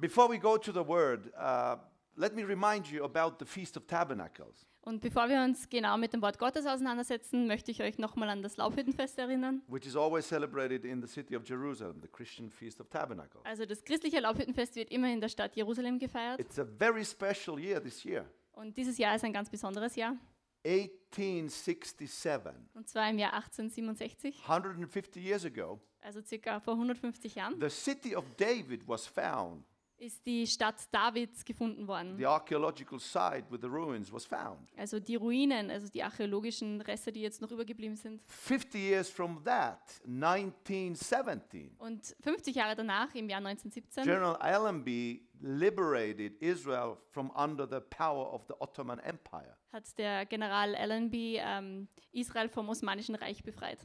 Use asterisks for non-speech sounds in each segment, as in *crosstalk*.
Before we go to the word, uh, let me remind you about the Feast of Tabernacles, Und bevor wir uns genau mit dem Wort Gottes auseinandersetzen, möchte ich euch nochmal an das Laubhüttenfest erinnern. which is always celebrated in the city of Jerusalem, the Christian Feast of Tabernacles. Also das christliche Laubhüttenfest wird immer in der Stadt Jerusalem gefeiert. It's a very special year this year, Und dieses Jahr ist ein ganz besonderes Jahr. 1867. Und zwar im Jahr 1867, 150 years ago, also circa vor 150 Jahren, the city of David was found. Ist die Stadt Davids gefunden worden. The archaeological site with the ruins was found. Also die Ruinen, also die archäologischen Reste, die jetzt noch übergeblieben sind. 50 years from that, 1917, Und 50 Jahre danach, im Jahr 1917, General Allenby liberated Israel from under the power of the Ottoman Empire. hat der General Allenby ähm, Israel vom Osmanischen Reich befreit.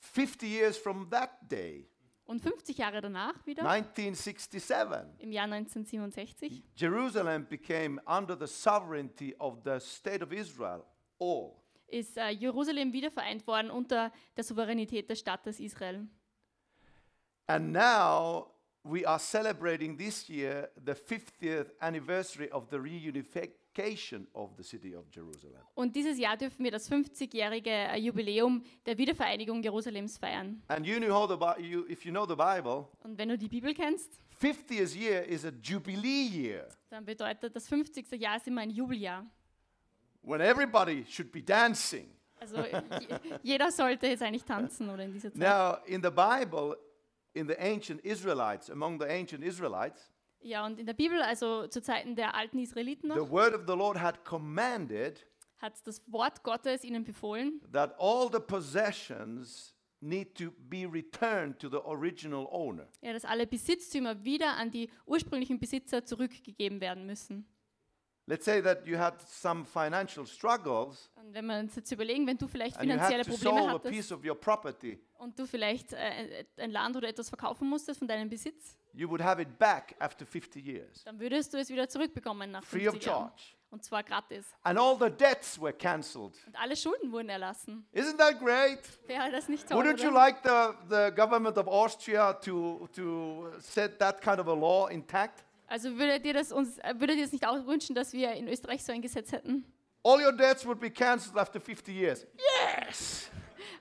50 years from that day, Und 50 Jahre danach wieder, 1967, im Jahr 1967, Jerusalem became under the sovereignty of the state of Israel, all. ist äh, Jerusalem wieder vereint worden unter der Souveränität des Staates Israel. And now we are celebrating this year the 50th anniversary of the reunification Und dieses Jahr dürfen wir das 50-jährige äh, Jubiläum der Wiedervereinigung Jerusalems feiern. And you know the Bi- you, if you know the Bible, Und wenn du die Bibel kennst, 50th year is a jubilee year dann bedeutet das 50. Jahr ist immer ein Jubeljahr. when everybody should be dancing. Also *laughs* je, jeder sollte jetzt eigentlich tanzen oder in dieser Zeit. Now, in the Bible, in the ancient Israelites, among the ancient Israelites, Ja, und in der Bibel, also zu Zeiten der alten Israeliten noch, the word of the Lord had commanded hat das Wort Gottes ihnen befohlen, that all the possessions need to be returned to the original owner. ja, dass alle Besitztümer wieder an die ursprünglichen Besitzer zurückgegeben werden müssen. Let's say that you had some financial struggles Und wenn wir uns jetzt überlegen, wenn du vielleicht and you finanzielle had to Probleme sell a hattest piece of your property, und du vielleicht äh, ein Land oder etwas verkaufen musstest von deinem Besitz, you would have it back after 50 years, dann würdest du es wieder zurückbekommen nach free of 50 Jahren. charge. Und zwar gratis. And all the debts were cancelled. Und alle Schulden wurden erlassen. Isn't that great? Wäre das nicht toll? Wouldn't you Oder? like the, the government of Austria to, to set that kind of a law intact? Also würdet ihr das uns, äh, würdet ihr es nicht auch wünschen, dass wir in Österreich so ein Gesetz hätten? All your debts would be cancelled after 50 years. Yes!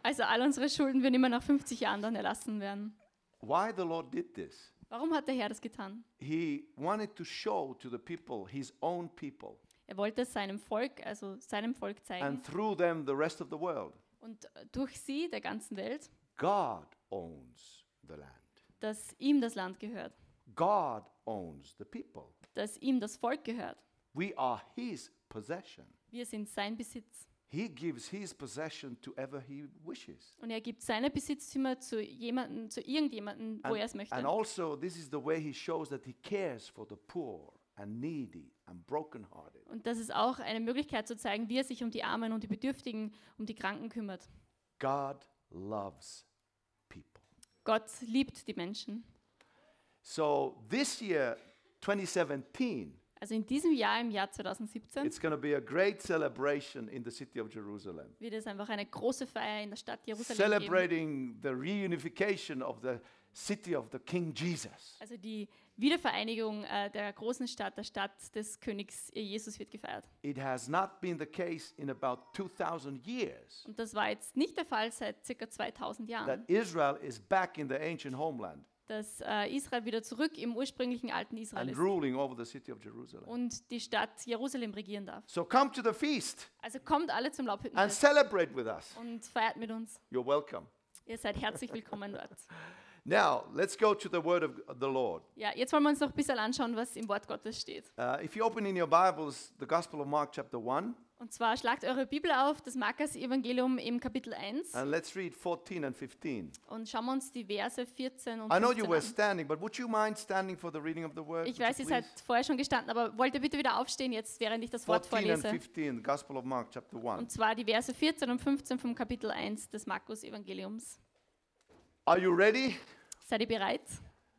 Also all unsere Schulden würden immer nach 50 Jahren dann erlassen werden. Why the Lord did this? Warum hat der Herr das getan? He wanted to show to the people, his own people, Er wollte es seinem Volk, also seinem Volk zeigen and through them the rest of the world. und äh, durch sie der ganzen Welt, God owns the land. dass ihm das Land gehört, God owns the people. dass ihm das Volk gehört. We are his possession. Wir sind sein Besitz. He gives his possession to ever he wishes. Und er gibt seine Besitztümer zu jemanden, zu irgendjemandem, wo er es möchte. and also, this is the way he shows that he cares for the poor and needy and brokenhearted. Und das ist auch eine Möglichkeit zu zeigen, wie er sich um die Armen und die Bedürftigen, um die Kranken kümmert. God loves people. Gott liebt die Menschen. So, this year, 2017, Also in diesem Jahr, im Jahr 2017, it's going to be a great celebration in the city of Jerusalem, wird es einfach eine große Feier in der Stadt Jerusalem geben. celebrating the reunification of the city of the King Jesus. Also die Wiedervereinigung äh, der großen Stadt, der Stadt des Königs äh, Jesus wird gefeiert. It has not been the case in about 2,000 years Und das war jetzt nicht der Fall seit circa 2000 Jahren, that Israel is back in the ancient homeland dass äh, Israel wieder zurück im ursprünglichen alten Israel and ist ruling over the city of Jerusalem. und die Stadt Jerusalem regieren darf. So come to the feast Also kommt alle zum and Laubhüttenfest celebrate with us. und feiert mit uns. You're welcome. Ihr seid herzlich willkommen dort. *laughs* Now, let's go to the word of the Lord. Ja, jetzt wollen wir uns noch ein bisschen anschauen, was im Wort Gottes steht. Uh, if you open in your Bibles the Gospel of Mark, chapter 1, Und zwar schlagt eure Bibel auf, das Markus-Evangelium im Kapitel 1 and let's read 14 and 15. und schauen wir uns die Verse 14 und I know 15 you were an. standing, but would you mind standing for the reading of the word? Ich weiß, ihr seid vorher schon gestanden, aber wollt ihr bitte wieder aufstehen jetzt, während ich das Wort 14 and vorlese? 15, the Gospel of Mark, chapter 1. Und zwar die Verse 14 und 15 vom Kapitel 1 des Markus-Evangeliums. Are you ready? Seid ihr bereit?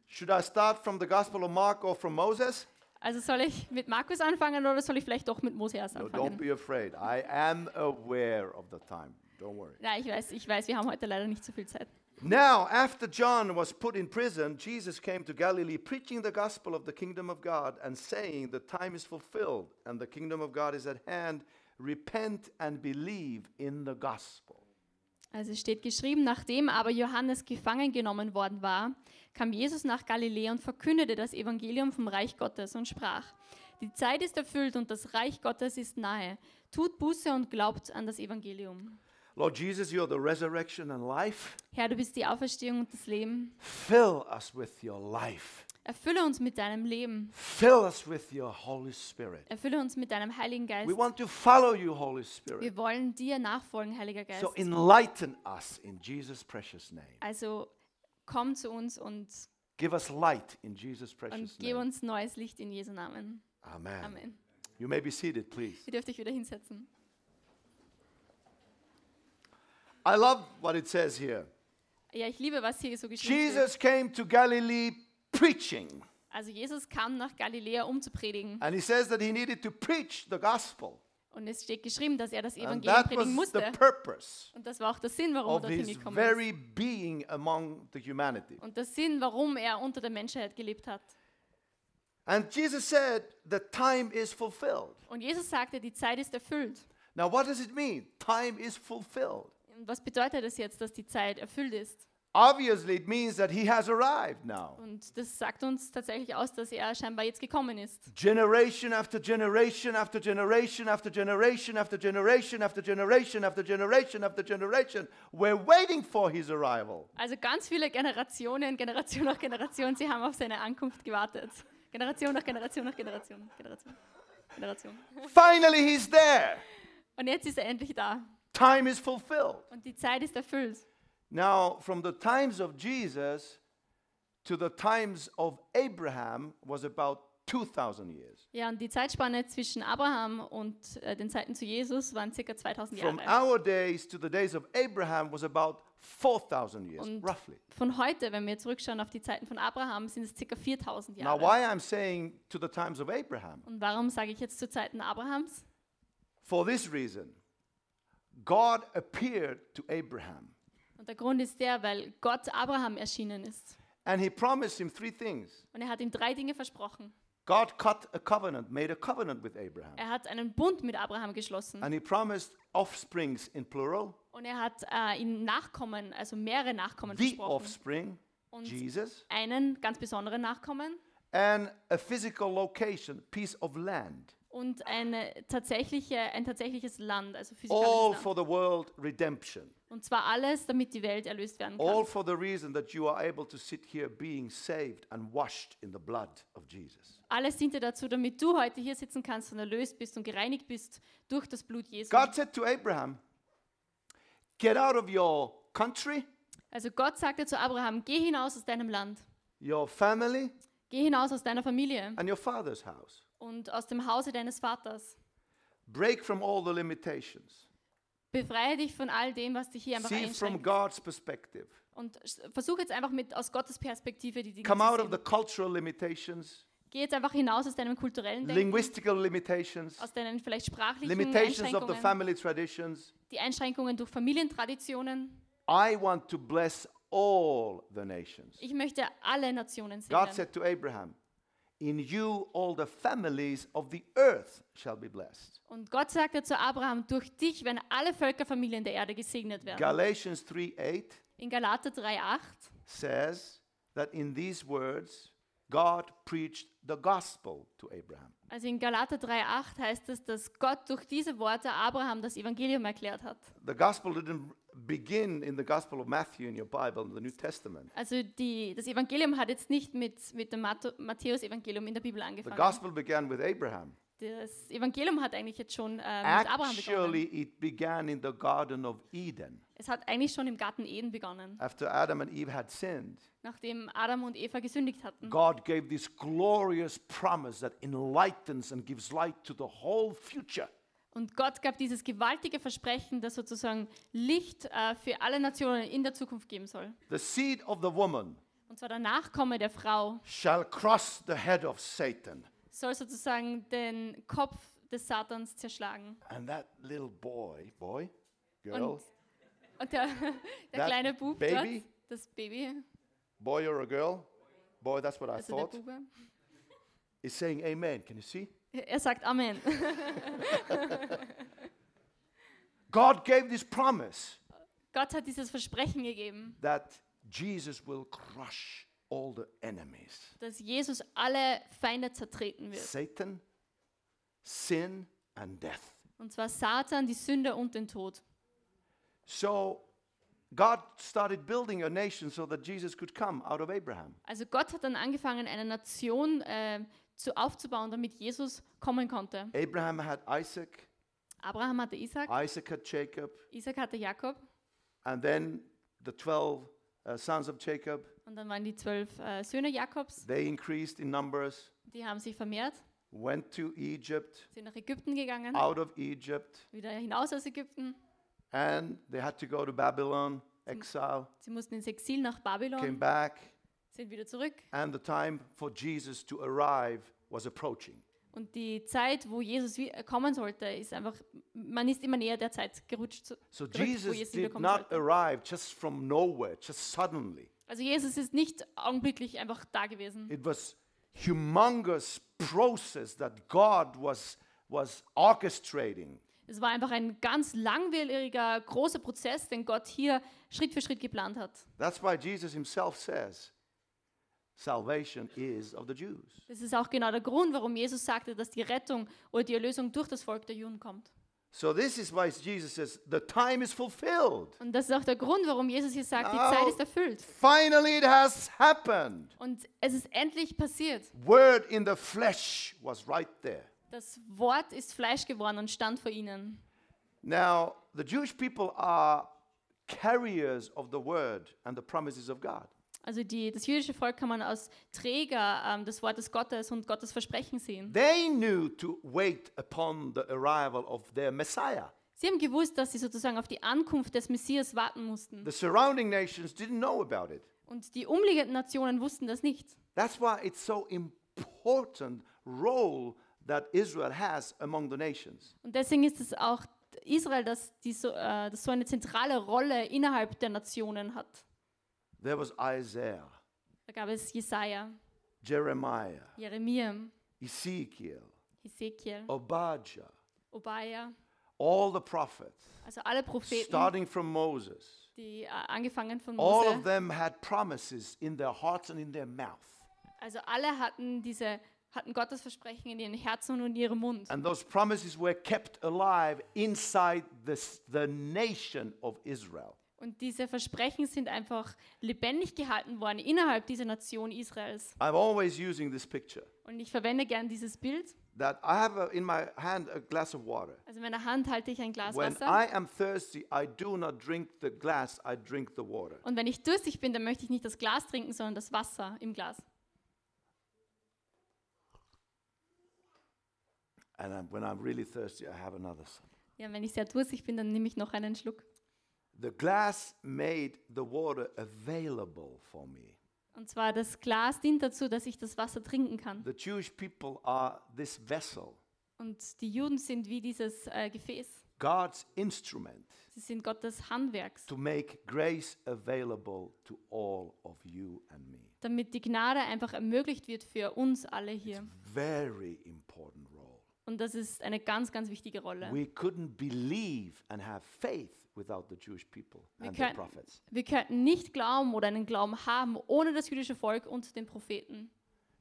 Should I start from the Gospel of Mark or from Moses? Also soll ich mit Markus anfangen oder soll ich vielleicht doch mit Mose erst No, don't anfangen? be afraid. I am aware of the time. Don't worry. Ja, ich weiß, ich weiß, wir haben heute leider nicht so viel Zeit. Now, after John was put in prison, Jesus came to Galilee preaching the gospel of the kingdom of God and saying, The time is fulfilled and the kingdom of God is at hand. Repent and believe in the gospel. Also es steht geschrieben, nachdem aber Johannes gefangen genommen worden war, kam Jesus nach Galiläa und verkündete das Evangelium vom Reich Gottes und sprach, die Zeit ist erfüllt und das Reich Gottes ist nahe. Tut Buße und glaubt an das Evangelium. Lord Jesus, you are the resurrection and life. Herr, du bist die Auferstehung und das Leben. Fill us with your life. Erfülle uns mit deinem Leben. Fill us with your Holy Spirit. Erfülle uns mit deinem Heiligen Geist. We want to follow you, Holy Spirit. Wir wollen dir nachfolgen, Heiliger Geist. So enlighten us in Jesus' precious name. Also komm zu uns und, Give us light in Jesus' und precious gib name. uns neues Licht in Jesu Namen. Amen. Amen. You may be seated, please. Ihr dürft euch wieder hinsetzen. I love what it says here. Ja, ich liebe, was hier so geschrieben steht. Jesus came to Galilee preaching. Also Jesus kam nach Galiläa, um zu predigen. And he says that he needed to preach the gospel. Und es steht geschrieben, dass er das And Evangelium that predigen was the musste. purpose Und das war auch der Sinn, warum er dorthin gekommen very ist. being among the humanity. Und der Sinn, warum er unter der Menschheit gelebt hat. And Jesus said, The time is fulfilled. Und Jesus sagte, die Zeit ist erfüllt. Now, what does it mean? Time is fulfilled. Und was bedeutet das jetzt, dass die Zeit erfüllt ist? Obviously, it means that he has arrived now. Und das sagt uns tatsächlich aus, dass er scheinbar jetzt gekommen ist. Generation after generation after generation after generation after generation after generation after generation after generation, we're waiting for his arrival. Also ganz viele Generationen, Generation nach Generation, sie haben auf seine Ankunft gewartet. Generation nach Generation nach Generation, Generation, Generation. Finally, he's there. Und jetzt ist er endlich da. Time is fulfilled. Und die Zeit ist erfüllt. Now, from the times of Jesus to the times of Abraham was about 2,000 years. Ja, und die Zeitspanne zwischen Abraham und äh, den Zeiten zu Jesus waren circa 2000 From Jahre. our days to the days of Abraham was about 4,000 years, Und roughly. von heute, wenn wir zurückschauen auf die Zeiten von Abraham, sind es circa 4000 Now, Jahre. why I'm saying to the times of Abraham? Und warum sage ich jetzt zu Zeiten Abrahams? For this reason God appeared to Abraham Und der Grund ist der, weil Gott Abraham erschienen ist. and he promised him three things. Und er hat ihm drei Dinge versprochen. God cut a covenant, made a covenant with Abraham. Er hat einen Bund mit Abraham geschlossen. And he promised offsprings in plural, Und er hat äh, ihm Nachkommen, also mehrere Nachkommen the versprochen. offspring, Und Jesus, einen ganz besonderen Nachkommen and a physical location, piece of land, und eine tatsächliche, ein tatsächliches Land, also all physikalisches Land. for the world redemption. Und zwar alles, damit die Welt erlöst werden All kann. for the reason that you are able to sit here being saved and washed in the blood of Jesus. Alles diente dazu, damit du heute hier sitzen kannst und erlöst bist und gereinigt bist durch das Blut Jesu. God said to Abraham, Get out of your country, Also Gott sagte zu Abraham, geh hinaus aus deinem Land, your family, geh hinaus aus deiner Familie and your father's house. und aus dem Hause deines Vaters. Break from all the limitations. Befreie dich von all dem, was dich hier einfach See from einschränkt. God's perspective. Und s- versuch jetzt einfach mit aus Gottes Perspektive die Dinge Come zu out of sehen. the cultural limitations, Geh jetzt einfach hinaus aus deinem kulturellen Denken, linguistical limitations, aus deinen vielleicht sprachlichen limitations of the Einschränkungen, family traditions. die Einschränkungen durch Familientraditionen. I want to bless all the nations. Ich möchte alle Nationen God segnen. said to Abraham, In you all the families of the earth shall be blessed. Und Gott sagte zu Abraham, durch dich werden alle Völkerfamilien der Erde gesegnet werden. Galatians 3 8 In Galater 3,8 says that in these words, God preached the gospel to Abraham. Also in Galater 3,8 heißt es, dass Gott durch diese Worte Abraham das Evangelium erklärt hat. The gospel didn't begin in the Gospel of Matthew in your Bible, in the New Testament. Also die, das Evangelium hat jetzt nicht mit, mit dem Matth- Matthäus-Evangelium in der Bibel The angefangen. gospel began with Abraham. Das Evangelium hat eigentlich jetzt schon äh, mit Abraham Actually, begonnen. it began in the Garden of Eden. Es hat eigentlich schon im Garten Eden begonnen, After Adam and Eve had sinned, nachdem Adam und Eva gesündigt hatten. God gave this glorious promise that enlightens and gives light to the whole future. Und Gott gab dieses gewaltige Versprechen, das sozusagen Licht äh, für alle Nationen in der Zukunft geben soll. The seed of the woman Und zwar der Nachkomme der Frau shall crush the head of Satan. soll sozusagen den Kopf des Satans zerschlagen. And that little boy, boy, girl, Und, und der, der That kleine Bub baby? dort, das Baby, boy or a girl, boy, that's what I also der thought, Bube, is saying amen. Can you see? Er sagt Amen. *laughs* God gave this promise Gott hat dieses Versprechen gegeben, that Jesus will crush all the enemies dass Jesus alle Feinde zertreten wird. Satan, sin, and death. Und zwar Satan, die Sünde und den Tod. So God started building a nation so that Jesus could come out of Abraham. Also Gott hat dann angefangen, eine Nation äh, zu, aufzubauen, damit Jesus kommen konnte. Abraham had Isaac, Abraham hatte Isaac, Isaac had Jacob, Isaac hatte Jakob. And then the 12 uh, sons of Jacob. und dann waren die zwölf äh, Söhne Jakobs, They increased in numbers, die haben sich vermehrt, went to Egypt, sind nach Ägypten gegangen, out of Egypt, wieder hinaus aus Ägypten. and they had to go to Babylon, exile, Sie mussten ins Exil nach came Babylon, back, sind wieder zurück. and the time for Jesus to arrive was approaching. Und die Zeit, wo Jesus kommen sollte, ist einfach, man ist immer näher der Zeit gerutscht. So gerückt, wo Jesus Jesus did not sollte. arrive just from nowhere, just suddenly. Also Jesus ist nicht augenblicklich einfach da gewesen. It was humongous process that God was was orchestrating. Es war einfach ein ganz langwieriger, großer Prozess, den Gott hier Schritt für Schritt geplant hat. That's why Jesus himself says salvation is of the Jews. Das ist auch genau der Grund, warum Jesus sagte, dass die Rettung oder die Erlösung durch das Volk der Juden kommt. So this is why Jesus says the time is fulfilled. Und das ist auch der Grund, warum Jesus hier sagt, die Now- Zeit ist erfüllt. Finally it has happened. Und es ist endlich passiert. Word in the flesh was right there. Das Wort ist Fleisch geworden und stand vor ihnen. Now, the Jewish people are carriers of the word and the promises of God. Also die, das jüdische Volk kann man als Träger ähm, des Wortes Gottes und Gottes Versprechen sehen. They knew to wait upon the arrival of their Messiah. Sie haben gewusst, dass sie sozusagen auf die Ankunft des Messias warten mussten. The surrounding nations didn't know about it. Und die umliegenden Nationen wussten das nicht. That's why it's so important role that Israel has among the nations. Und deswegen ist es auch Israel, das, die so, äh, das so eine zentrale Rolle innerhalb der Nationen hat. There was Isaiah, Da gab es Jesaja, Jeremiah, Jeremia, Ezekiel, Ezekiel, Obadiah, Obaya, all the prophets, also alle Propheten, starting from Moses. die äh, angefangen von All of Mose, them had promises in their hearts and in their mouth. also alle hatten diese hatten Gottes Versprechen in ihren Herzen und in ihrem Mund. And those promises were kept alive inside this, the nation of Israel. Und diese Versprechen sind einfach lebendig gehalten worden innerhalb dieser Nation Israels. I'm always using this picture Und ich verwende gern dieses Bild. that I have a, in my hand a glass of water. Also in meiner Hand halte ich ein Glas When Wasser. I am thirsty, I do not drink the glass, I drink the water. Und wenn ich durstig bin, dann möchte ich nicht das Glas trinken, sondern das Wasser im Glas. And when I'm really thirsty, I have another sip. Ja, und wenn ich sehr durstig bin, dann nehme ich noch einen Schluck. The glass made the water available for me. Und zwar das Glas dient dazu, dass ich das Wasser trinken kann. The Jewish people are this vessel, Und die Juden sind wie dieses äh, Gefäß. God's instrument Sie sind Gottes Handwerks, to make grace available to all of you and me. damit die Gnade einfach ermöglicht wird für uns alle hier. Very important role. Und das ist eine ganz, ganz wichtige Rolle. We couldn't believe and have faith without the Jewish people Wir and their könnten, prophets. wir könnten nicht glauben oder einen Glauben haben ohne das jüdische Volk und den Propheten.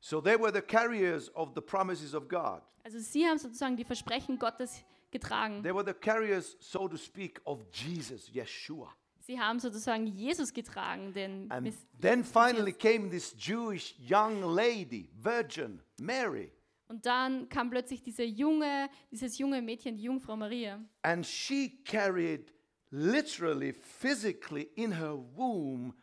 So they were the carriers of the promises of God. Also sie haben sozusagen die Versprechen Gottes getragen. They were the carriers, so to speak, of Jesus, Yeshua. Sie haben sozusagen Jesus getragen, den And then finally came this Jewish young lady, virgin, Mary. Und dann kam plötzlich diese junge, dieses junge Mädchen, die Jungfrau Maria. And she carried literally, physically in her womb,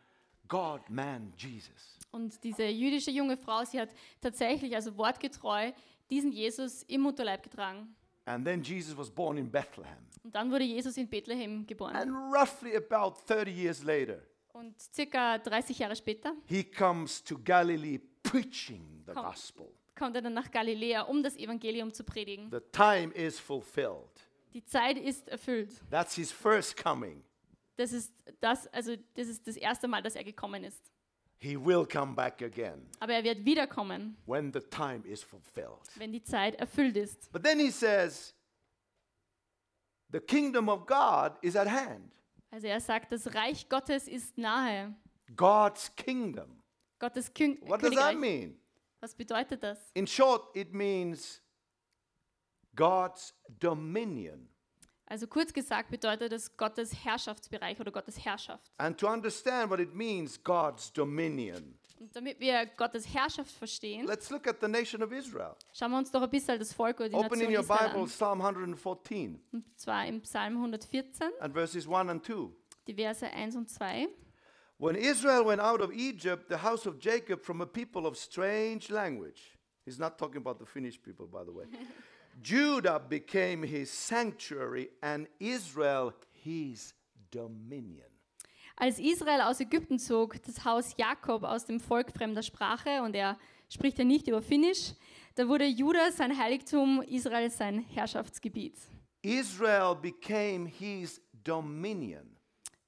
God, man, Jesus. Und diese jüdische junge Frau, sie hat tatsächlich, also wortgetreu, diesen Jesus im Mutterleib getragen. And then Jesus was born in Bethlehem. Und dann wurde Jesus in Bethlehem geboren. And roughly about 30 years later, Und circa 30 Jahre später he comes to Galilee preaching the Come. gospel. kommt er dann nach Galiläa, um das Evangelium zu predigen. The time is fulfilled. Die Zeit ist erfüllt. That's his first coming. Das ist das, also das ist das erste Mal, dass er gekommen ist. He will come back again Aber er wird wiederkommen, when the time is fulfilled. wenn die Zeit erfüllt ist. But then he says, the kingdom of God is at hand. Also er sagt, das Reich Gottes ist nahe. God's kingdom. Gottes Kön What does that Königreich. mean? Was bedeutet das? In short, it means God's dominion. Also kurz gesagt bedeutet es Gottes Herrschaftsbereich oder Gottes Herrschaft. And to understand what it means, God's dominion, Und damit wir Gottes Herrschaft verstehen, let's look at the nation of Israel. schauen wir uns doch ein bisschen das Volk oder die Open in Nation your Israel Bible an. Psalm 114 Und zwar im Psalm 114, and verses 1 and 2. die Verse 1 und 2. When Israel went out of Egypt, the house of Jacob from a people of strange language, he's not talking about the Finnish people, by the way. *laughs* Judah became his sanctuary and Israel his dominion. Als Israel aus Ägypten zog, das Haus Jakob aus dem Volk fremder Sprache, und er spricht ja nicht über Finnisch, da wurde Juda sein Heiligtum, Israel sein Herrschaftsgebiet. Israel became his dominion.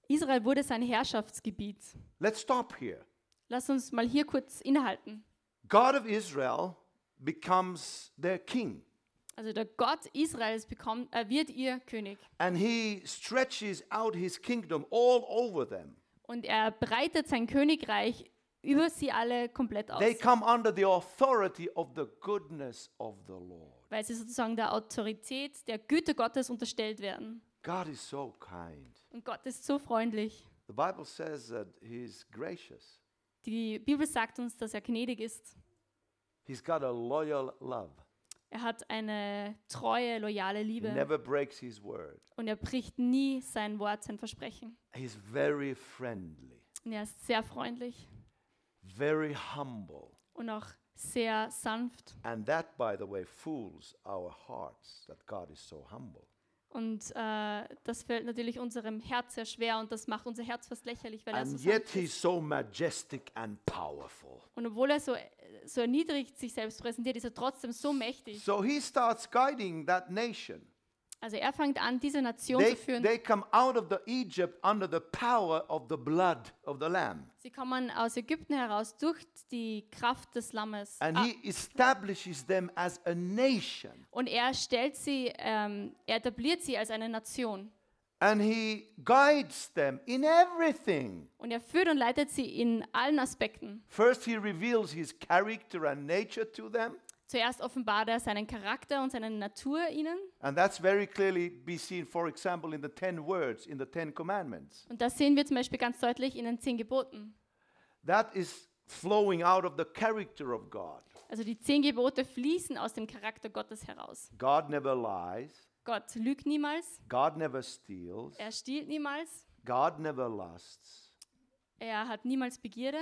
Israel wurde sein Herrschaftsgebiet. Let's stop here. Lass uns mal hier kurz innehalten. God of Israel becomes their king, Also der Gott Israels bekommt, äh, wird ihr König. and he stretches out his kingdom all over them. Und er breitet sein Königreich über sie alle komplett aus, They come under the authority of the goodness of the Lord. weil sie sozusagen der Autorität, der Güte Gottes unterstellt werden. God is so kind. Und Gott ist so freundlich. The Bible says that He's gracious. Die Bibel sagt uns, dass er gnädig ist. He's got a loyal love. Er hat eine treue, loyale He Liebe never breaks His word. und er bricht nie sein Wort, sein Versprechen. He's very friendly, Und er ist sehr freundlich very humble. und auch sehr sanft. And that, by the way, fools our hearts that God is so humble. Und äh, das fällt natürlich unserem Herz sehr schwer und das macht unser Herz fast lächerlich, weil er so And yet sanft He's ist. so majestic and powerful. Und obwohl er so, so erniedrigt sich selbst präsentiert, ist er trotzdem so mächtig. So He starts guiding that nation. Also er fängt an, diese Nation They, zu führen. they come out of the Egypt under the power of the blood of the Lamb. Sie kommen aus Ägypten heraus durch die Kraft des Lammes. And Ah, he establishes them as a nation. und er stellt sie, ähm, er etabliert sie als eine Nation. And he guides them in everything. Und er führt und leitet sie in allen Aspekten. First, he reveals his character and nature to them. Zuerst offenbart er seinen Charakter und seine Natur ihnen. And that's very clearly be seen, for example, in the 10 words in the 10 commandments. Und das sehen wir zum Beispiel ganz deutlich in den zehn Geboten. That is flowing out of the character of God. Also die zehn Gebote fließen aus dem Charakter Gottes heraus. God never lies. Gott lügt niemals, God never steals. er stiehlt niemals, God never lusts. er hat niemals Begierde.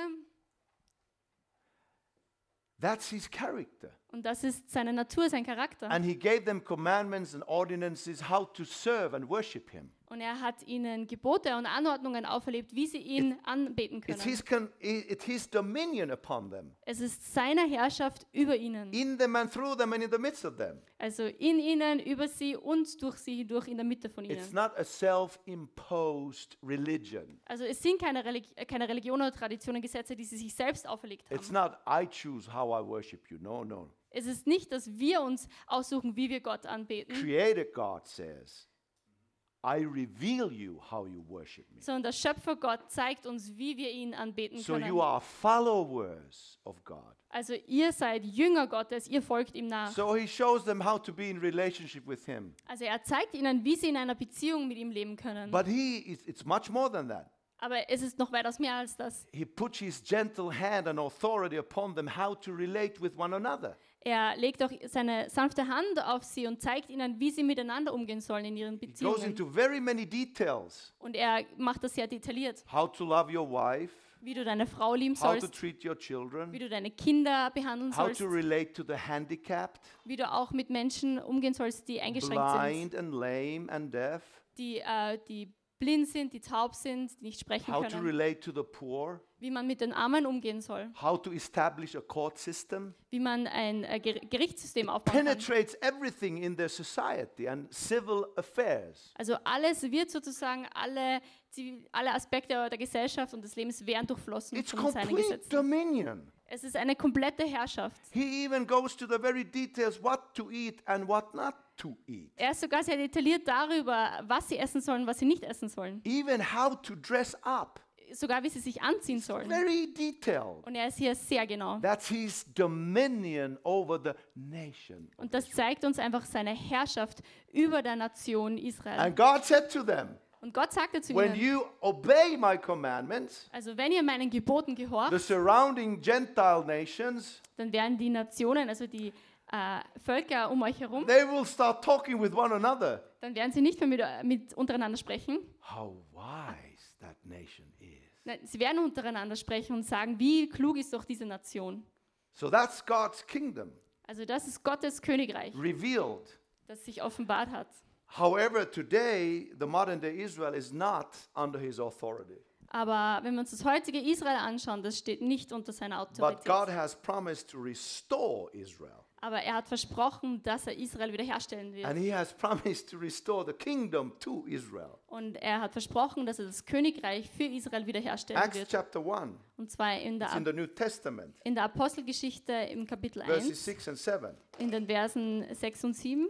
That's his character. Und das ist seine Natur, sein Charakter. And he gave them commandments and ordinances how to serve and worship him. Und er hat ihnen Gebote und Anordnungen auferlebt, wie sie ihn anbeten It's können. his, con- i- it's his dominion upon them, Es ist seine Herrschaft über ihnen. in them and through them and in the midst of them. Also in ihnen, über sie und durch sie hindurch in der Mitte von It's ihnen. not a self imposed religion. Also es sind keine, Religi keine Religion oder Traditionen, Gesetze, die sie sich selbst auferlegt It's haben. not, I choose how I worship you. No, no. Es ist nicht, dass wir uns aussuchen, wie wir Gott anbeten, Creator God says, I reveal you how you worship me. sondern der Schöpfer Gott zeigt uns, wie wir ihn anbeten So können. you are followers of God. Also ihr seid Jünger Gottes, ihr folgt ihm nach. So he shows them how to be in relationship with him. Also er zeigt ihnen, wie sie in einer Beziehung mit ihm leben können. But he is, it's much more than that. Aber es ist noch weitaus mehr als das. He puts his gentle hand and authority upon them how to relate with one another. Er legt auch seine sanfte Hand auf sie und zeigt ihnen, wie sie miteinander umgehen sollen in ihren He goes Beziehungen. into very many details. Und er macht das sehr detailliert. How to love your wife, Wie du deine Frau lieben how to sollst, treat your children, wie du deine Kinder behandeln how sollst, to relate to the handicapped, wie du auch mit Menschen umgehen sollst, die eingeschränkt sind, blind and lame and deaf, die, äh, die blind sind, die taub sind, die nicht sprechen how to können, relate to the poor, wie man mit den Armen umgehen soll, how to establish a court system, wie man ein äh, Ger Gerichtssystem aufbauen kann. penetrates everything in their society and civil affairs. Also alles wird sozusagen, alle, alle Aspekte der Gesellschaft und des Lebens werden durchflossen It's von seinen Gesetzen. dominion. Es ist eine komplette Herrschaft. He even goes to the very details what to eat and what not to eat. Er ist sogar sehr detailliert darüber, was sie essen sollen, was sie nicht essen sollen. Even how to dress up. Sogar wie sie sich anziehen sollen. Very detailed. Und er ist hier sehr genau. That's his dominion over the nation. Und das zeigt uns einfach seine Herrschaft über der Nation Israel. And God said to them, Und Gott sagte zu When ihnen, you obey my commandments, also wenn ihr meinen Geboten the gehorcht, surrounding Gentile nations, dann werden die Nationen, also die äh, Völker um euch herum, they will start talking with one another. dann werden sie nicht mehr mit, mit untereinander sprechen. How wise that nation. Nein, sie werden untereinander sprechen und sagen, wie klug ist doch diese Nation. So that's God's kingdom Also das ist Gottes Königreich, revealed. das sich offenbart hat. However, today, the modern day Israel is not under his authority. Aber wenn wir uns das heutige Israel anschauen, das steht nicht unter seiner But God Autorität. has promised to restore Israel. Aber er hat versprochen, dass er Israel wiederherstellen wird. And he has promised to restore the kingdom to Israel. Und er hat versprochen, dass er das Königreich für Israel wiederherstellen Acts wird. chapter 1, Und zwar in it's in der, the New Testament, in der Apostelgeschichte im Kapitel verses 1, 6 and 7. in den Versen 6 und 7.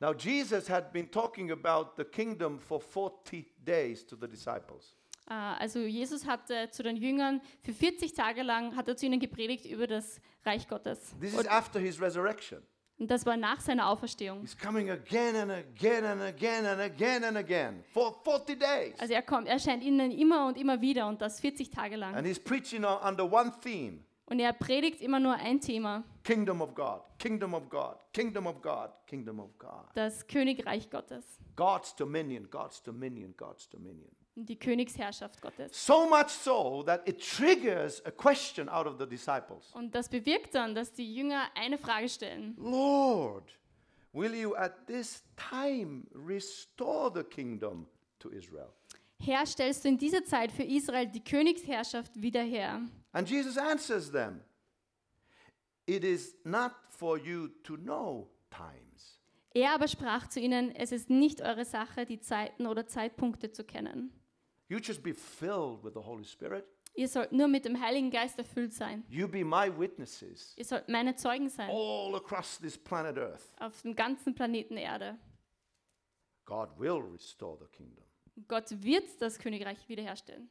Now, Jesus had been talking about the kingdom for 40 days to the disciples. Äh, Also Jesus hatte zu den Jüngern für 40 Tage lang hat er zu ihnen gepredigt über das Reich Gottes. This is after his resurrection. Und das war nach seiner Auferstehung. He's coming again and again and again and again and again for 40 days. Also er kommt, er erscheint ihnen immer und immer wieder und das 40 Tage lang. And he's preaching under one theme Und er predigt immer nur ein Thema, kingdom of God, kingdom of God, kingdom of God, kingdom of God. das Königreich Gottes God's dominion, God's dominion, God's dominion. Die Königsherrschaft Gottes. So much so that it triggers a question out of the disciples Und das bewirkt dann, dass die Jünger eine Frage stellen. Lord, will you at this time restore the kingdom to Israel? Herr, stellst du in dieser Zeit für Israel die Königsherrschaft wieder her? And Jesus answers them It is not for you to know times. Er aber sprach zu ihnen, es ist nicht eure Sache, die Zeiten oder Zeitpunkte zu kennen. You just be filled with the Holy Spirit. Ihr sollt nur mit dem Heiligen Geist erfüllt sein. You be my witnesses Ihr sollt meine Zeugen sein all across this planet Earth. auf dem ganzen Planeten Erde. God will restore the kingdom. Gott wird das Königreich wiederherstellen.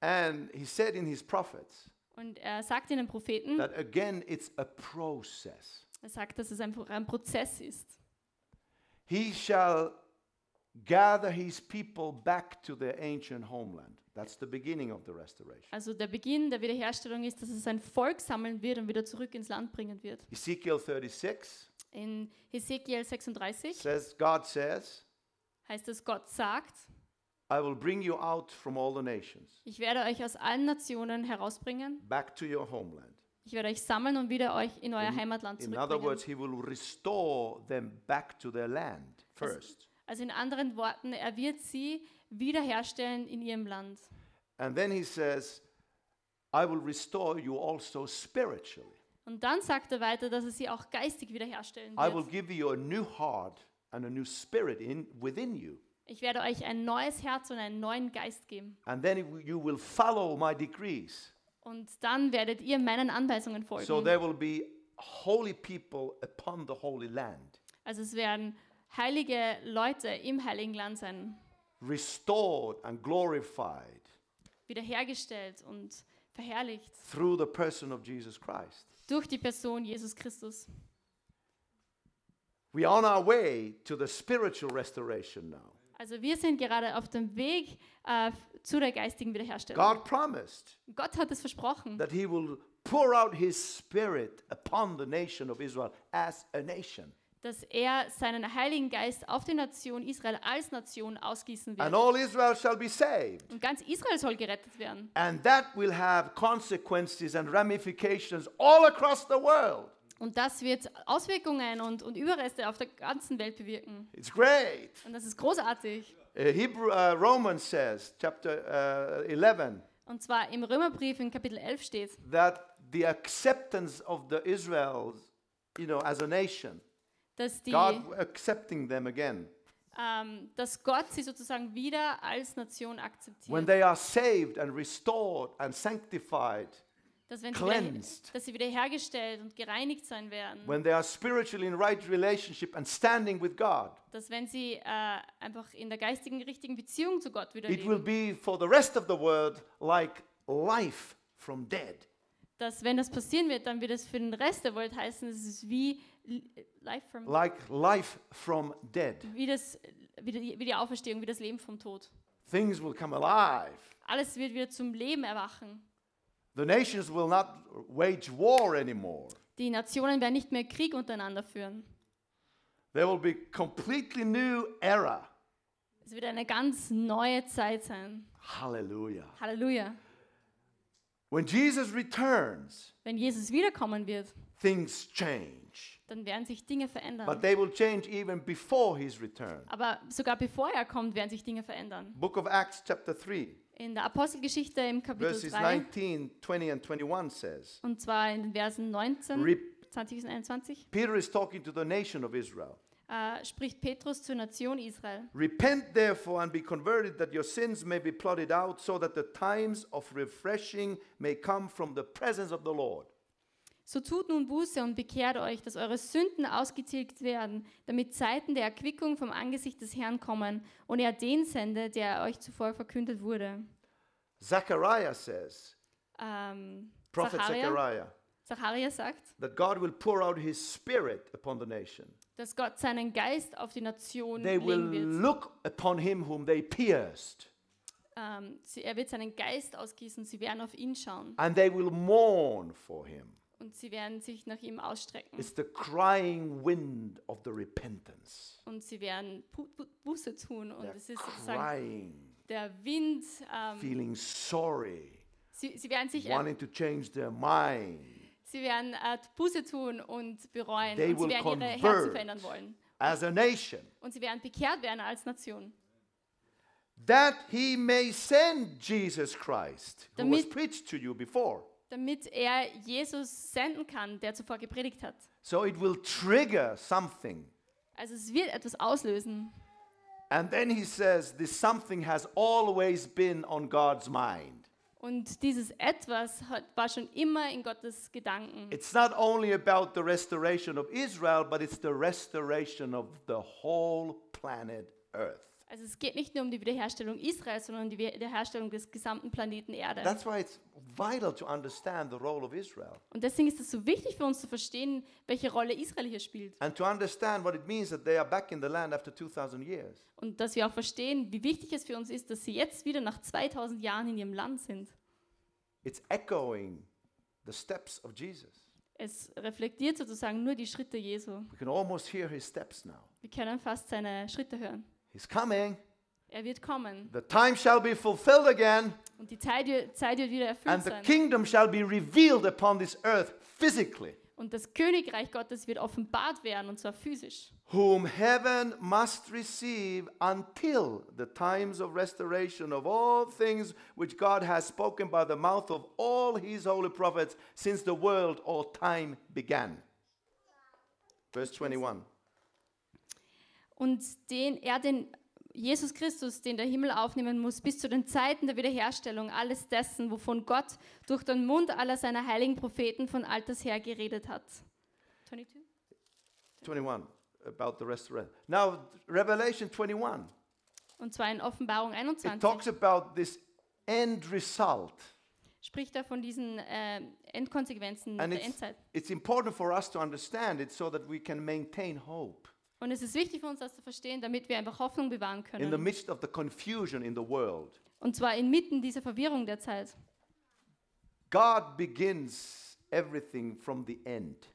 And he said in his prophets Und er sagt in den Propheten, that again it's a process. er sagt, dass es einfach ein Prozess ist. He shall gather his people back to their ancient homeland. That's the beginning of the restoration. Also der Beginn der Wiederherstellung ist, dass es ein Volk sammeln wird und wieder zurück ins Land bringen wird. Ezekiel 36 In Hesekiel 36 says, God says, heißt es, Gott sagt, I will bring you out from all the nations, ich werde euch aus allen Nationen herausbringen, back to your homeland. ich werde euch sammeln und wieder euch in euer In- Heimatland In other zurückbringen. words, he will restore them back to their land first. Also in anderen Worten, er wird sie wiederherstellen in ihrem Land. And then he says, I will restore you also spiritually. Und dann sagt er weiter, dass er sie auch geistig wiederherstellen I will wird. give you a new heart and a new spirit in, within you. Ich werde euch ein neues Herz und einen neuen Geist geben. And then you will follow my decrees. Und dann werdet ihr meinen Anweisungen So folgen. there will be holy people upon the holy land, Also es werden heilige Leute im heiligen Land sein, restored and glorified wiederhergestellt und verherrlicht through the person of Jesus Christ. durch die Person Jesus Christus. We are on our way to the spiritual restoration now. Also wir sind gerade auf dem Weg äh, zu der geistigen Wiederherstellung. God promised Gott hat es versprochen, that he will pour out his spirit upon the nation of Israel as a nation. Dass er seinen Heiligen Geist auf die Nation Israel als Nation ausgießen And wird. all Israel shall be saved. Und ganz Israel soll gerettet werden. And that will have consequences and ramifications all across the world. Und das wird Auswirkungen und, und Überreste auf der ganzen Welt bewirken. It's great. Und das ist großartig. Uh, Hebrew uh, Romans says, chapter uh, 11, Und zwar im Römerbrief in Kapitel 11 steht, that the acceptance of the Israels, you know, as a nation, dass, die, God accepting them again, ähm, dass Gott sie sozusagen wieder als Nation when akzeptiert. they are saved and restored and sanctified, Dass, wenn sie wieder, cleansed. dass sie wiederhergestellt und gereinigt sein werden. when they are spiritually in right relationship and standing with God, dass wenn sie äh, einfach in der geistigen, richtigen Beziehung zu Gott wieder it will leben, be for the rest of the world like life from dead. dass wenn das passieren wird, dann wird es für den Rest der Welt heißen, es ist wie life from, Like life from dead. wie, das, wie, die, wie die Auferstehung, wie das Leben vom Tod. Things will come alive. Alles wird wieder zum Leben erwachen. The nations will not wage war anymore. Die Nationen werden nicht mehr Krieg untereinander führen. There will be completely new era. Es wird eine ganz neue Zeit sein. Hallelujah. Halleluja. When Jesus returns, Wenn Jesus wiederkommen wird, things change. dann werden sich Dinge But verändern. they will change even before his return. Aber sogar bevor er kommt, werden sich Dinge verändern. Book of Acts, chapter 3, In der Apostelgeschichte im Kapitel verses 3, 19, 20, and 21 says und zwar in den Versen 19, Re- 20 bis 21, Peter is talking to the nation of Israel. Äh, spricht Petrus zur Nation Israel. Repent therefore and be converted, that your sins may be blotted out, so that the times of refreshing may come from the presence of the Lord. So tut nun Buße und bekehrt euch, dass eure Sünden ausgetilgt werden, damit Zeiten der Erquickung vom Angesicht des Herrn kommen und er den sende, der euch zuvor verkündet wurde. Zechariah says, Ähm, Prophet Zacharia, Zechariah, Zacharia sagt, that God will pour out his spirit upon the nation. dass Gott seinen Geist auf die Nation They will legen wird. look upon him whom they pierced, Ähm, sie, er wird seinen Geist ausgießen, sie werden auf ihn schauen and they will mourn for him. und sie werden sich nach ihm ausstrecken. It's the crying wind of the repentance. und sie werden Pu Bu Buße tun und They're es ist sozusagen crying, der Wind. Ähm, feeling sorry, sie, sie werden sich, wanting to change their mind. Sie werden äh, Buße tun und bereuen They und sie werden ihre Herzen verändern wollen As a nation, und sie werden bekehrt werden als Nation, that he may send Jesus Christ, who was Damit- preached to you before. damit er Jesus senden kann, der zuvor gepredigt hat. So it will trigger something. Also es wird etwas auslösen. And then he says, this something has always been on God's mind. Und dieses Etwas hat, war schon immer in Gottes Gedanken. It's not only about the restoration of Israel, but it's the restoration of the whole planet Earth. Also es geht nicht nur um die Wiederherstellung Israels, sondern um die Wiederherstellung des gesamten Planeten Erde. That's why it's vital to understand the role of Israel Und deswegen ist es so wichtig für uns zu verstehen, welche Rolle Israel hier spielt. and to understand what it means that they are back in the land after 2,000 years. Und dass wir auch verstehen, wie wichtig es für uns ist, dass sie jetzt wieder nach 2000 Jahren in ihrem Land sind. It's echoing the steps of Jesus. Es reflektiert sozusagen nur die Schritte Jesu. We can almost hear his steps now. Wir können fast seine Schritte hören. He's coming. Er wird kommen The time shall be fulfilled again, und die Zeit, wird- Zeit wird wieder erfüllt and the sein. kingdom shall be revealed upon this earth physically. Und das Königreich Gottes wird offenbart werden, und zwar physisch. whom heaven must receive until the times of restoration of all things which God has spoken by the mouth of all his holy prophets since the world or time began. Verse 21. Und den er den Jesus Christus, den der Himmel aufnehmen muss, bis zu den Zeiten der Wiederherstellung alles dessen, wovon Gott durch den Mund aller seiner heiligen Propheten von alters her geredet hat. 22? 21 about the restoration. Now, Revelation 21. Und zwar in Offenbarung It 21 talks about this end result. spricht er von diesen äh, Endkonsequenzen And der it's, Endzeit. it's important for us to understand it so that we can maintain hope Und es ist wichtig für uns, das zu verstehen, damit wir einfach Hoffnung bewahren in the können. midst of the confusion in the world. Und zwar inmitten dieser Verwirrung der Zeit. God begins everything from the end.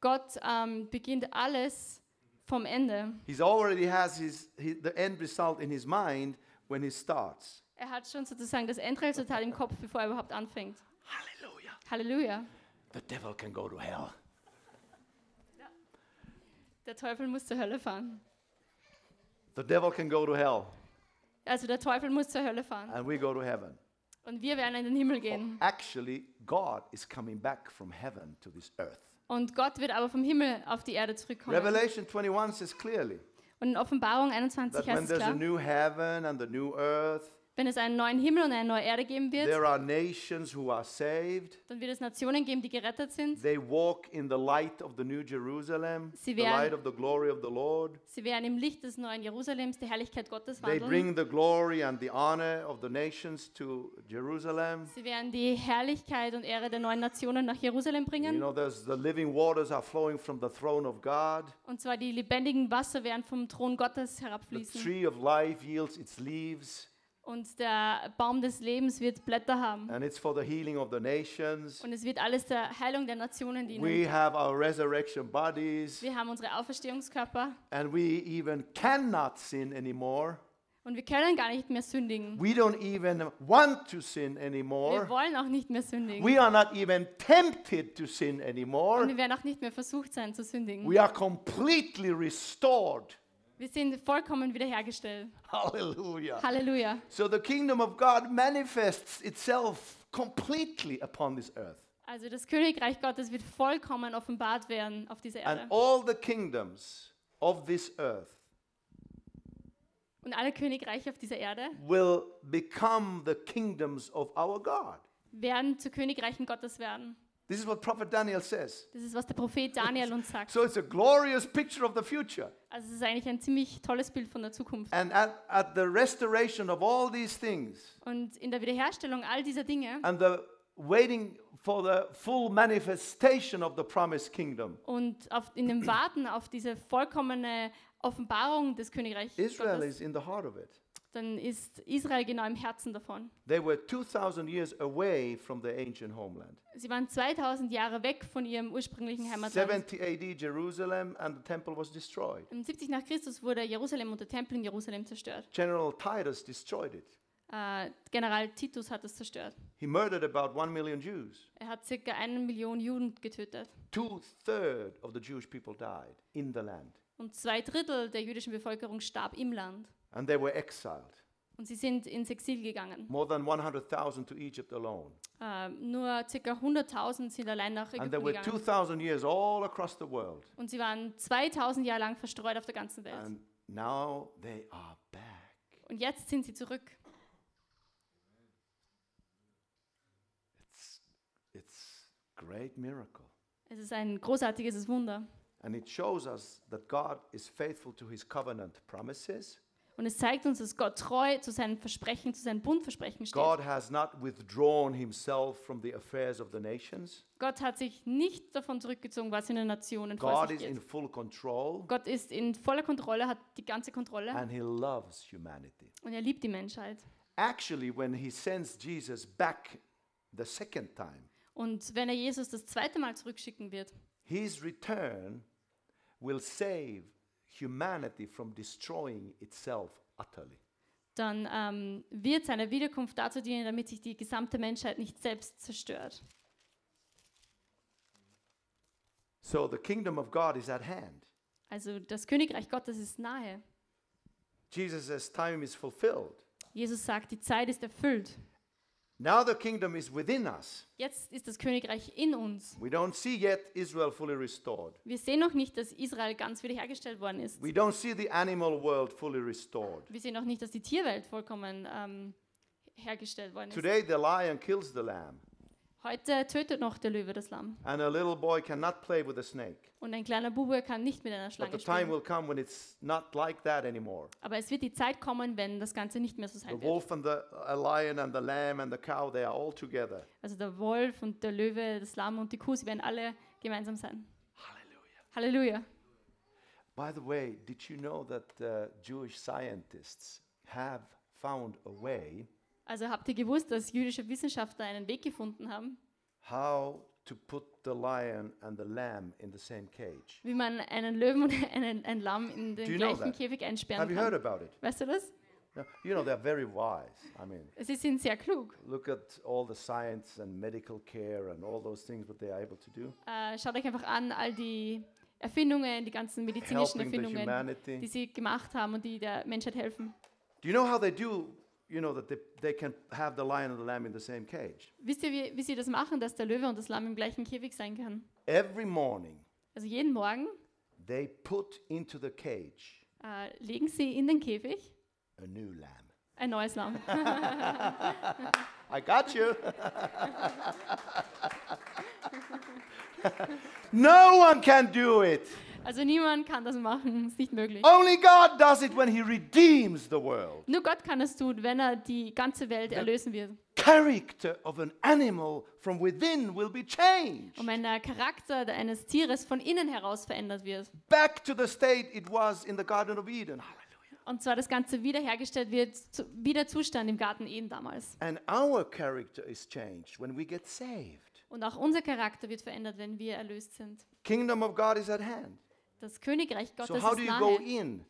Gott ähm, beginnt alles vom Ende. He's already has his, his the end result in his mind when he starts. Er hat schon sozusagen das Endresultat im Kopf, bevor er überhaupt anfängt. Hallelujah. Halleluja. The devil can go to hell. Der Teufel muss zur Hölle fahren. The devil can go to hell Also der Teufel muss zur Hölle fahren. and we go to heaven. Und wir werden in den Himmel gehen. Actually, God is coming back from heaven to this earth. Und Gott wird aber vom Himmel auf die Erde zurückkommen. Revelation 21 says clearly Und in Offenbarung 21 that when heißt es there's a klar, new heaven and the new earth, wenn es einen neuen Himmel und eine neue Erde geben wird, there are nations who are saved. dann wird es Nationen geben, die gerettet sind. They walk in the light of the new Jerusalem, Sie the werden- light of the glory of the Lord. Sie werden im Licht des neuen Jerusalems, der Herrlichkeit Gottes They wandeln. bring the glory and the honor of the nations to Jerusalem. Sie werden die Herrlichkeit und Ehre der neuen Nationen nach Jerusalem You bringen. know, there's the living waters are flowing from the throne of God. Und zwar die lebendigen Wasser werden vom Thron Gottes The herabfließen. tree of life yields its leaves, Und der Baum des Lebens wird Blätter haben. and it's for the healing of the nations. Und es wird alles der Heilung der Nationen dienen. We have our resurrection bodies, Wir haben unsere Auferstehungskörper and we even cannot sin anymore. und wir können gar nicht mehr sündigen. We don't even want to sin Wir anymore. wollen auch nicht mehr sündigen. We are not even tempted to sin Und anymore. wir werden auch nicht mehr versucht sein zu sündigen. We are completely restored. Wir sind vollkommen wiederhergestellt. Hallelujah. Halleluja. So the kingdom of God manifests itself completely upon this earth. Also das Königreich Gottes wird vollkommen offenbart werden auf dieser And Erde. all the kingdoms of this earth Und alle Königreiche auf dieser Erde will become the kingdoms of our God. werden zu Königreichen Gottes werden. This is what Prophet Daniel says. Das ist, was der Prophet Daniel uns sagt. So it's a glorious picture of the future. Also es ist eigentlich ein ziemlich tolles Bild von der Zukunft. And at, at the restoration of all these things Und in der Wiederherstellung all dieser Dinge and the waiting for the full manifestation of the promised kingdom, und auf, in dem Warten auf diese vollkommene Offenbarung des Königreichs Israel Gottes, is in the heart of it. Dann ist Israel genau im Herzen davon. They were 2,000 years away from the ancient homeland. Sie waren 2000 Jahre weg von ihrem ursprünglichen Heimatland. 70 AD, Jerusalem and the temple was destroyed. Im 70 nach Christus wurde Jerusalem und der Tempel in Jerusalem zerstört. General Titus destroyed it. Äh, General Titus hat es zerstört. He murdered about 1 million Jews. Er hat circa eine Million Juden getötet. Two of the Jewish people died in the land, Und zwei Drittel der jüdischen Bevölkerung starb im Land. And they were exiled. Und sie sind ins Exil gegangen. More than 100,000 to Egypt alone. Äh, nur ca. 100.000 sind allein nach And Ägypten there were gegangen. 2,000 years all across the world. Und sie waren 2000 Jahre lang verstreut auf der ganzen Welt. And now they are back. Und jetzt sind sie zurück. It's, it's great miracle. Es ist ein großartiges Wunder. And it shows us that God is faithful to his covenant promises. Und es zeigt uns, dass Gott treu zu seinen Versprechen, zu seinen Bundversprechen steht. God has not withdrawn himself from the affairs of the nations. Gott hat sich nicht davon zurückgezogen, was in den Nationen vor God sich is in full control Gott ist in voller Kontrolle, hat die ganze Kontrolle and he loves humanity. und er liebt die Menschheit. Actually, when he sends Jesus back the second time, Und wenn er Jesus das zweite Mal zurückschicken wird, his return will save humanity from destroying itself utterly. dann ähm, wird seine Wiederkunft dazu dienen, damit sich die gesamte Menschheit nicht selbst zerstört. So the kingdom of God is at hand. Also das Königreich Gottes ist nahe. Jesus says time is fulfilled. Jesus sagt, die Zeit ist erfüllt. Now the kingdom is within us. Jetzt ist das Königreich in uns. We don't see yet Israel fully restored. Wir sehen noch nicht, dass Israel ganz wiederhergestellt worden ist. We don't see the animal world fully restored. Wir sehen auch nicht, dass die Tierwelt vollkommen ähm, hergestellt worden ist. Today the lion kills the lamb, Heute tötet noch der Löwe das Lamm. and a little boy cannot play with a snake. Und ein kleiner Bube kann nicht mit einer But Schlange the time spielen. will come when it's not like that anymore. Aber es wird die Zeit kommen, wenn das Ganze nicht mehr so The sein wird. wolf and the a lion and the lamb and the cow, they are all together. Also der Wolf und der Löwe, das Lamm und die Kuh, sie werden alle gemeinsam sein. Hallelujah. Halleluja. By the way, did you know that uh, Jewish scientists have found a way Also habt ihr gewusst, dass jüdische Wissenschaftler einen Weg gefunden haben, how to put the lion and the lamb in the same cage? wie man einen Löwen und *laughs* einen, ein Lamm in den you gleichen? Käfig Have einsperren you heard kann? about it? Weißt du das? No, You know, they're very wise. I mean, Sie sind sehr klug. look at all the science and medical care and all those things what they are able to do, Äh, schaut euch einfach an, all die Erfindungen, die ganzen medizinischen helping Erfindungen, die sie gemacht haben und die der Menschheit helfen. Do you know how they do you know, that they, they can have the lion and the lamb in the same cage. Wisst ihr, wie, wie sie das machen, dass der Löwe und das Lamm im gleichen Käfig sein können? Every morning, Also jeden Morgen they put into the cage äh, legen sie in den Käfig a new lamb. ein neues Lamm. *laughs* I got you. *laughs* no one can do it. Also niemand kann das machen, *laughs* ist nicht möglich. Only God does it when He redeems the world. Nur Gott kann es tun, wenn er die ganze Welt erlösen wird. Character of an animal from within will be changed. Und wenn der Charakter eines Tieres von innen heraus verändert wird. Back to the state it was in the Garden of Eden. Und zwar das Ganze wiederhergestellt wird, wie der Zustand im Garten Eden damals. And our character is changed when we get saved. Und auch unser Charakter wird verändert, wenn wir erlöst sind. Kingdom of God is at hand. Das Königreich Gottes So how do ist you go nahe. in?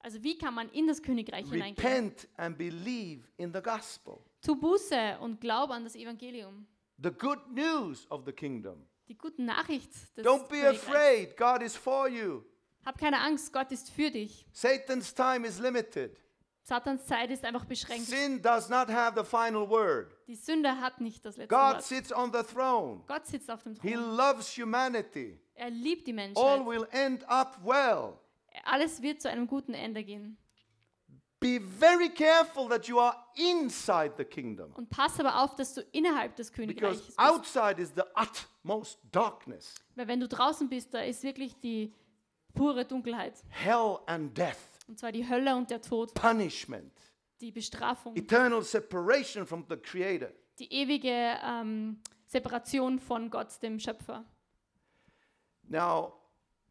Also wie kann man in das Königreich hineingehen? Repent and believe in the gospel. Tu Buße und glaub an das Evangelium. The good news of the kingdom. Die gute Nachricht des Don't be Königreichs. afraid. God is for you. Hab keine Angst, Gott ist für dich. Satan's time is limited. Satans Zeit ist einfach beschränkt. Sin does not have the final word. Die Sünde hat nicht das letzte God Wort. sits on the throne. Gott sitzt auf dem He Thron. loves humanity. Er liebt die All Menschheit. will end up well. Alles wird zu einem guten Ende gehen. Be very careful that you are inside the kingdom. Und pass aber auf, dass du innerhalb des Because Königreiches bist. outside is the utmost darkness, Weil wenn du draußen bist, da ist wirklich die pure Dunkelheit. hell and death, Und zwar die Hölle und der Tod, punishment, die Bestrafung, eternal separation from the Creator. die ewige ähm, Separation von Gott, dem Schöpfer. Now,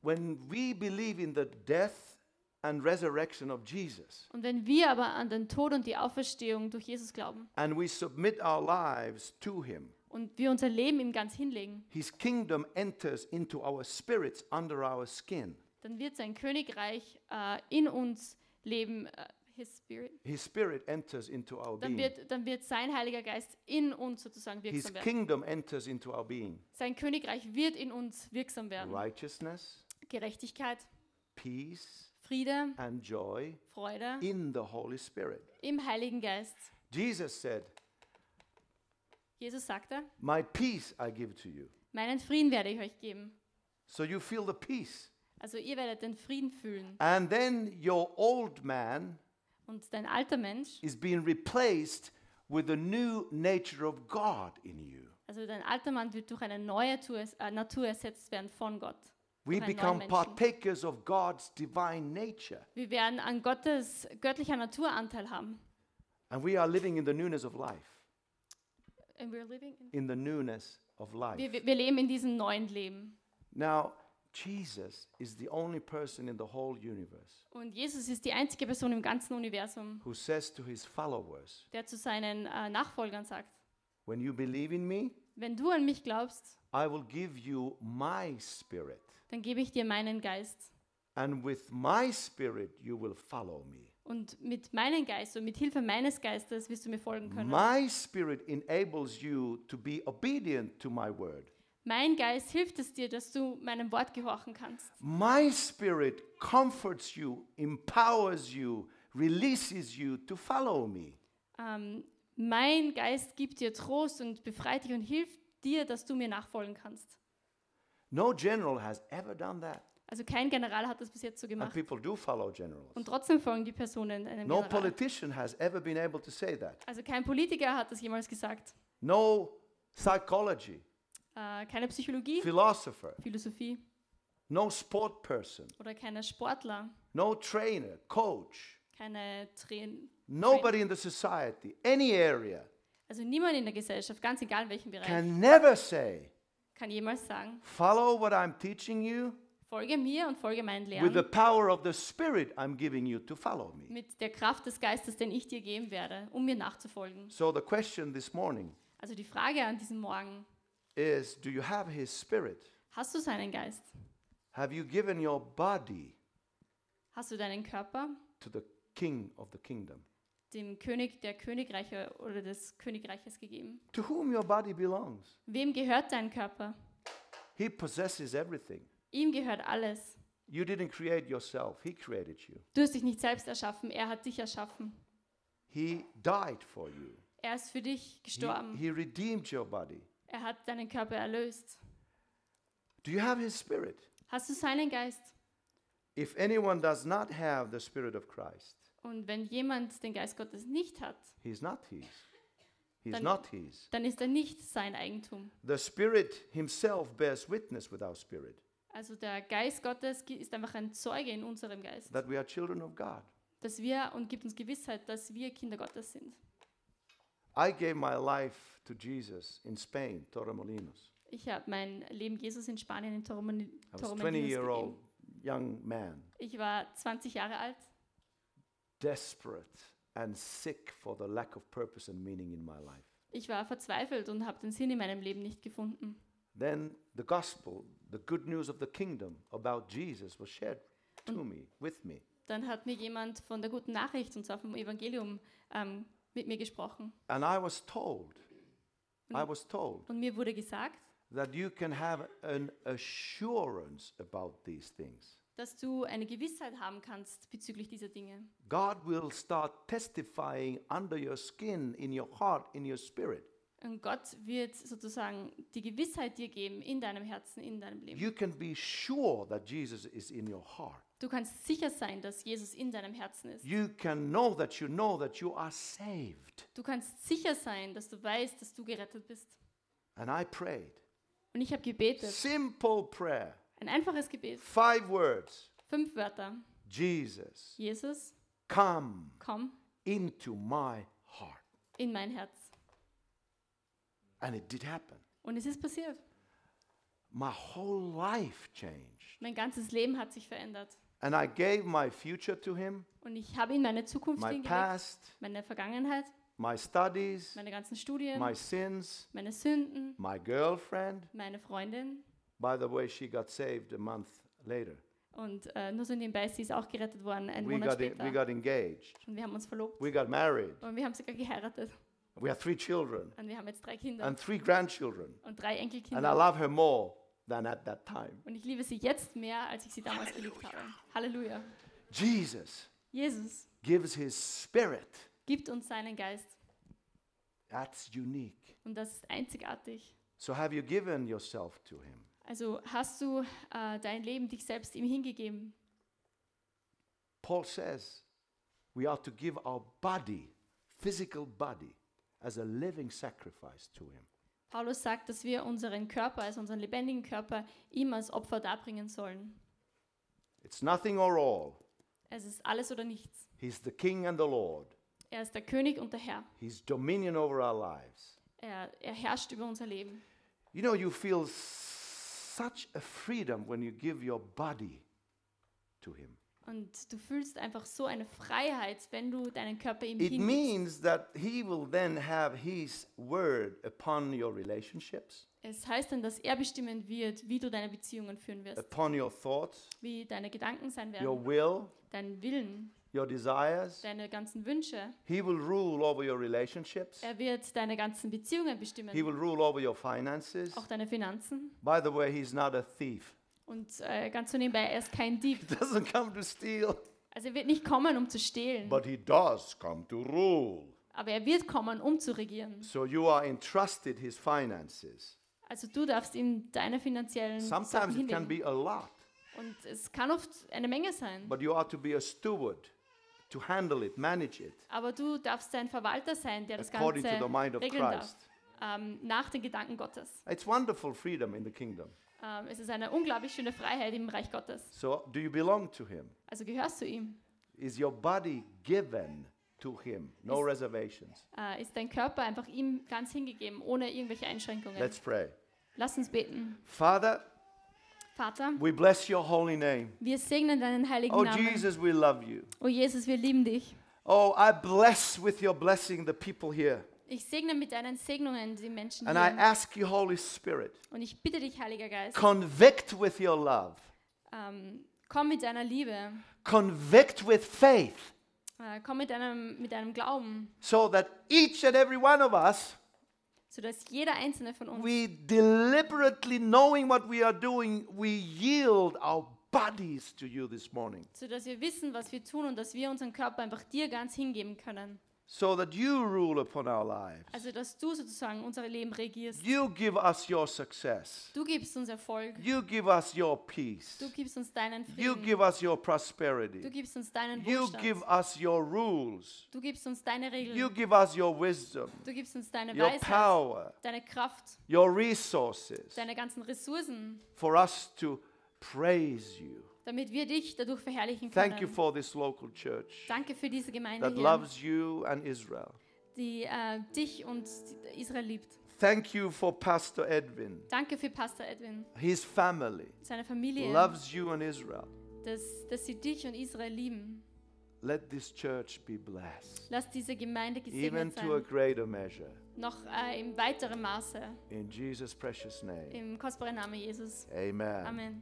when we believe in the death and resurrection of Jesus, Und wenn wir aber an den Tod und die Auferstehung durch Jesus glauben and we submit our lives to Him, und wir unser Leben ihm ganz hinlegen, His kingdom enters into our spirits under our skin. dann wird sein Königreich äh, in uns leben, äh, his spirit. His spirit enters into our Dann being. wird, dann wird sein Heiliger Geist in uns sozusagen His wirksam werden. kingdom enters into our being. Sein Königreich wird in uns wirksam werden. Righteousness, Gerechtigkeit, peace, Friede, and joy Freude in the Holy Spirit. im Heiligen Geist. Jesus said, Jesus sagte, My peace I give to you. meinen Frieden werde ich euch geben. So you feel the peace. Also ihr werdet den Frieden fühlen. And then your old man Und dein alter Mensch, is being replaced with the new nature of God in you. also dein alter Mann wird durch eine neue Natur, äh, Natur ersetzt werden von Gott. We become partakers of God's divine nature. Wir werden an Gottes göttlicher Natur Anteil haben. And we are living in the newness of life. And we're living in In the newness of life. wir wir leben in diesem neuen Leben. Now, Jesus is the only person in the whole universe Und Jesus ist die einzige Person im ganzen Universum, who says to his followers, der zu seinen äh, Nachfolgern sagt, When you believe in me, wenn du an mich glaubst, I will give you my spirit. dann gebe ich dir meinen Geist. And with my spirit, you will follow me. Und mit meinem Geist und mit Hilfe meines Geistes wirst du mir folgen können. My spirit enables you to be obedient to my word. Mein Geist hilft es dir, dass du meinem Wort gehorchen kannst. My spirit comforts you, empowers you, releases you to follow me. Ähm, mein Geist gibt dir Trost und befreit dich und hilft dir, dass du mir nachfolgen kannst. No general has ever done that. Also kein General hat das bis jetzt so And gemacht. people do follow generals. Und trotzdem folgen die Personen einem No General. politician has ever been able to say that. Also kein Politiker hat das jemals gesagt. No psychology, Äh, keine Psychologie, philosopher, Philosophie. No sport person, oder keine Sportler, no trainer, coach, keine Train. nobody in the society, any area. Also niemand in der Gesellschaft, ganz egal in welchem Bereich, can never say, kann jemals sagen, follow what I'm teaching you. folge mir und folge meinen with the Lehren power of the Spirit I'm giving you to follow me. mit der Kraft des Geistes, den ich dir geben werde, um mir nachzufolgen. So the question this morning Also die Frage an diesem Morgen, is do you have His Spirit? hast du seinen Geist? Have you given your body Hast du deinen Körper to the King of the kingdom? dem König der Königreiche oder des Königreiches gegeben? To whom your body belongs. Wem gehört dein Körper? He possesses everything. Ihm gehört alles. You didn't create yourself, He created you. Du hast dich nicht selbst erschaffen, er hat dich erschaffen. He died for you. Er ist für dich He, gestorben. he redeemed your body. Er hat deinen Körper erlöst. Do you have His Spirit? Hast du seinen Geist? If anyone does not have the Spirit of Christ, Und wenn jemand den Geist Gottes nicht hat, he's not His. He's Dann- not His. dann ist er nicht sein Eigentum. The Spirit Himself bears witness with our spirit Also der Geist Gottes ist einfach ein Zeuge in unserem Geist, that we are children of God. dass wir und gibt uns Gewissheit, dass wir Kinder Gottes sind. I gave my life to Jesus in Spain, Torremolinos. Ich habe mein Leben Jesus in Spanien in Torremoni- I was 20 Torremolinos year old gegeben. young man, Ich war 20 Jahre alt, desperate and sick for the lack of purpose and meaning in my life. ich war verzweifelt und habe den Sinn in meinem Leben nicht gefunden. Then the gospel, the good news of the kingdom about Jesus was shared to me, with me. Dann hat mir jemand von der guten Nachricht, und zwar vom Evangelium, ähm, mit mir gesprochen. And I was told, I was told Und mir wurde gesagt, that you can have an assurance about these things. dass du eine Gewissheit haben kannst bezüglich dieser Dinge. God will start testifying under your skin, in your heart, in your spirit. Und Gott wird sozusagen die Gewissheit dir geben in deinem Herzen, in deinem Leben. You can be sure that Jesus is in your heart. Du kannst sicher sein, dass Jesus in deinem Herzen ist. You can know that you know that you are saved. Du kannst sicher sein, dass du weißt, dass du gerettet bist. And I prayed. Und ich habe gebetet. Simple prayer. Ein einfaches Gebet. Five words. Fünf Wörter. Jesus, Jesus, come komm into my heart. in mein Herz. And it did happen. Und es ist passiert. My whole life changed. Mein ganzes Leben hat sich verändert. And I gave my future to him, Und ich habe ihm meine Zukunft my hingelegt, past, meine Vergangenheit, my studies, meine ganzen Studien, my sins, meine Sünden, my girlfriend. meine Freundin. By the way, she got saved a month later. Und äh, nur so nebenbei, sie ist auch gerettet worden, einen We Monat got, später. we got engaged. und wir haben uns verlobt. We got married. Und wir haben sogar geheiratet. We have three children Und wir haben jetzt drei Kinder and three grandchildren. und drei And I Enkelkinder. love her more than at that time. Und ich liebe sie jetzt mehr, als ich sie damals geliebt habe. Halleluja. Jesus Jesus gives his spirit. gibt uns seinen Geist. That's unique. Und das ist einzigartig. So have you given yourself to him? Also hast du äh, dein Leben, dich selbst ihm hingegeben. Paul says we are to give our body, physical body, as a living sacrifice to him. Paulus sagt, dass wir unseren Körper, also unseren lebendigen Körper, ihm als Opfer darbringen sollen. It's nothing or all. Es ist alles oder nichts. He's the king and the Lord. Er ist der König und der Herr. He's dominion over our lives. Er, er herrscht über unser Leben. You know, you feel such a freedom when you give your body to him. Und du fühlst einfach so eine Freiheit, wenn du deinen Körper ihm It hingibst. means that he will then have his word upon your relationships, Es heißt dann, dass er bestimmen wird, wie du deine Beziehungen führen wirst, upon your thoughts, wie deine Gedanken sein your werden, will, deinen Willen, your desires. deine ganzen Wünsche. He will rule over your relationships. Er wird deine ganzen Beziehungen bestimmen, He will rule over your finances. auch deine Finanzen. By the way, he's not a thief. Und äh, ganz so nebenbei, er ist kein Dieb. He doesn't come to steal, Also er wird nicht kommen, um zu stehlen, but he does come to rule. aber er wird kommen, um zu regieren. So you are entrusted his finances. Also du darfst ihm deine finanziellen Sachen Sometimes it can hinlegen. be a lot, Und es kann oft eine Menge sein. but you are to be a steward to handle it, manage it, Aber du darfst ein Verwalter sein, der das according Ganze to the mind of regeln darf. Christ. Ähm, nach den Gedanken Gottes. It's wonderful freedom in the kingdom. Ähm, es ist eine unglaublich schöne Freiheit im Reich Gottes. So, do you belong to him? Also gehörst du ihm. Is your body given to him? No Is- reservations. Äh, ist dein Körper einfach ihm ganz hingegeben, ohne irgendwelche Einschränkungen. Let's pray. Lass uns beten. Father, Vater, we bless your holy name. wir segnen deinen heiligen Oh, Namen. Jesus, we love you. Oh Jesus, wir lieben dich. Oh, I bless with your blessing the people here. Ich segne mit deinen Segnungen die Menschen And I hier. ask you, Holy Spirit, Und ich bitte dich, Heiliger Geist, convict with your love, ähm, komm mit deiner Liebe, convict with faith, äh, komm mit deinem, mit deinem Glauben, so that each and every one of us, sodass jeder einzelne von uns we deliberately knowing what we are doing, we yield our bodies to you this morning. sodass wir wissen, was wir tun und dass wir unseren Körper einfach dir ganz hingeben können. So that you rule upon our lives. Also, dass du sozusagen unser Leben regierst. You give us your success. Du gibst uns Erfolg. You give us your peace. Du gibst uns deinen Frieden. You give us your prosperity. Du gibst uns deinen Wohlstand. You give us your rules. Du gibst uns deine Regeln. You give us your wisdom, Du gibst uns deine your Weisheit, power, deine Kraft, your resources deine ganzen Ressourcen, for us to praise you. Damit wir dich dadurch verherrlichen Thank you können. for this local church Danke für diese Gemeinde that hier, loves you and Israel. die äh, dich und Israel liebt. Thank you for Pastor Edwin. Danke für Pastor Edwin, His family seine Familie, loves you and Israel. dass, dass sie dich und Israel lieben. Let this church be blessed, Lass diese Gemeinde even gesegnet to a sein, greater measure. noch äh, im weiteren Maße, In Jesus' precious name. im kostbaren Namen Jesus. Amen. Amen.